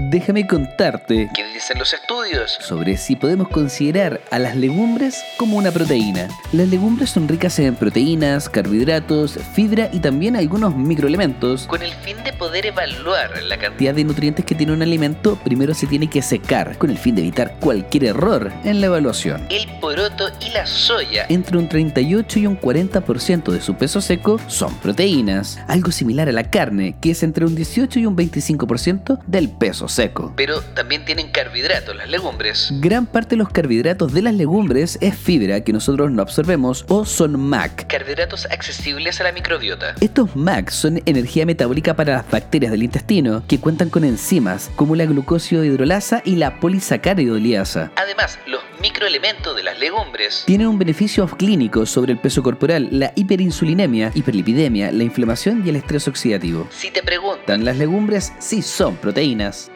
déjame contarte ¿Qué dicen los estudios? sobre si podemos considerar a las legumbres como una proteína. Las legumbres son ricas en proteínas, carbohidratos, fibra y también algunos microelementos. Con el fin de poder evaluar la cantidad de nutrientes que tiene un alimento, primero se tiene que secar, con el fin de evitar cualquier error en la evaluación. el poroto y la soya. Entre un 38 y un 40% de su peso seco son proteínas, algo similar a la carne, que es entre un 18 y un 25% del peso seco. Pero también tienen carbohidratos las legumbres. Gran parte de los carbohidratos de las legumbres es fibra que nosotros no absorbemos o son MAC. Carbohidratos accesibles a la microbiota. Estos MAC son energía metabólica para las bacterias del intestino que cuentan con enzimas como la glucosio hidrolasa y la polisacaridoliasa. Además, los microelementos de las legumbres Tienen un beneficio clínico sobre el peso corporal, la hiperinsulinemia, hiperlipidemia, la inflamación y el estrés oxidativo. Si te preguntan Las legumbres sí son proteínas.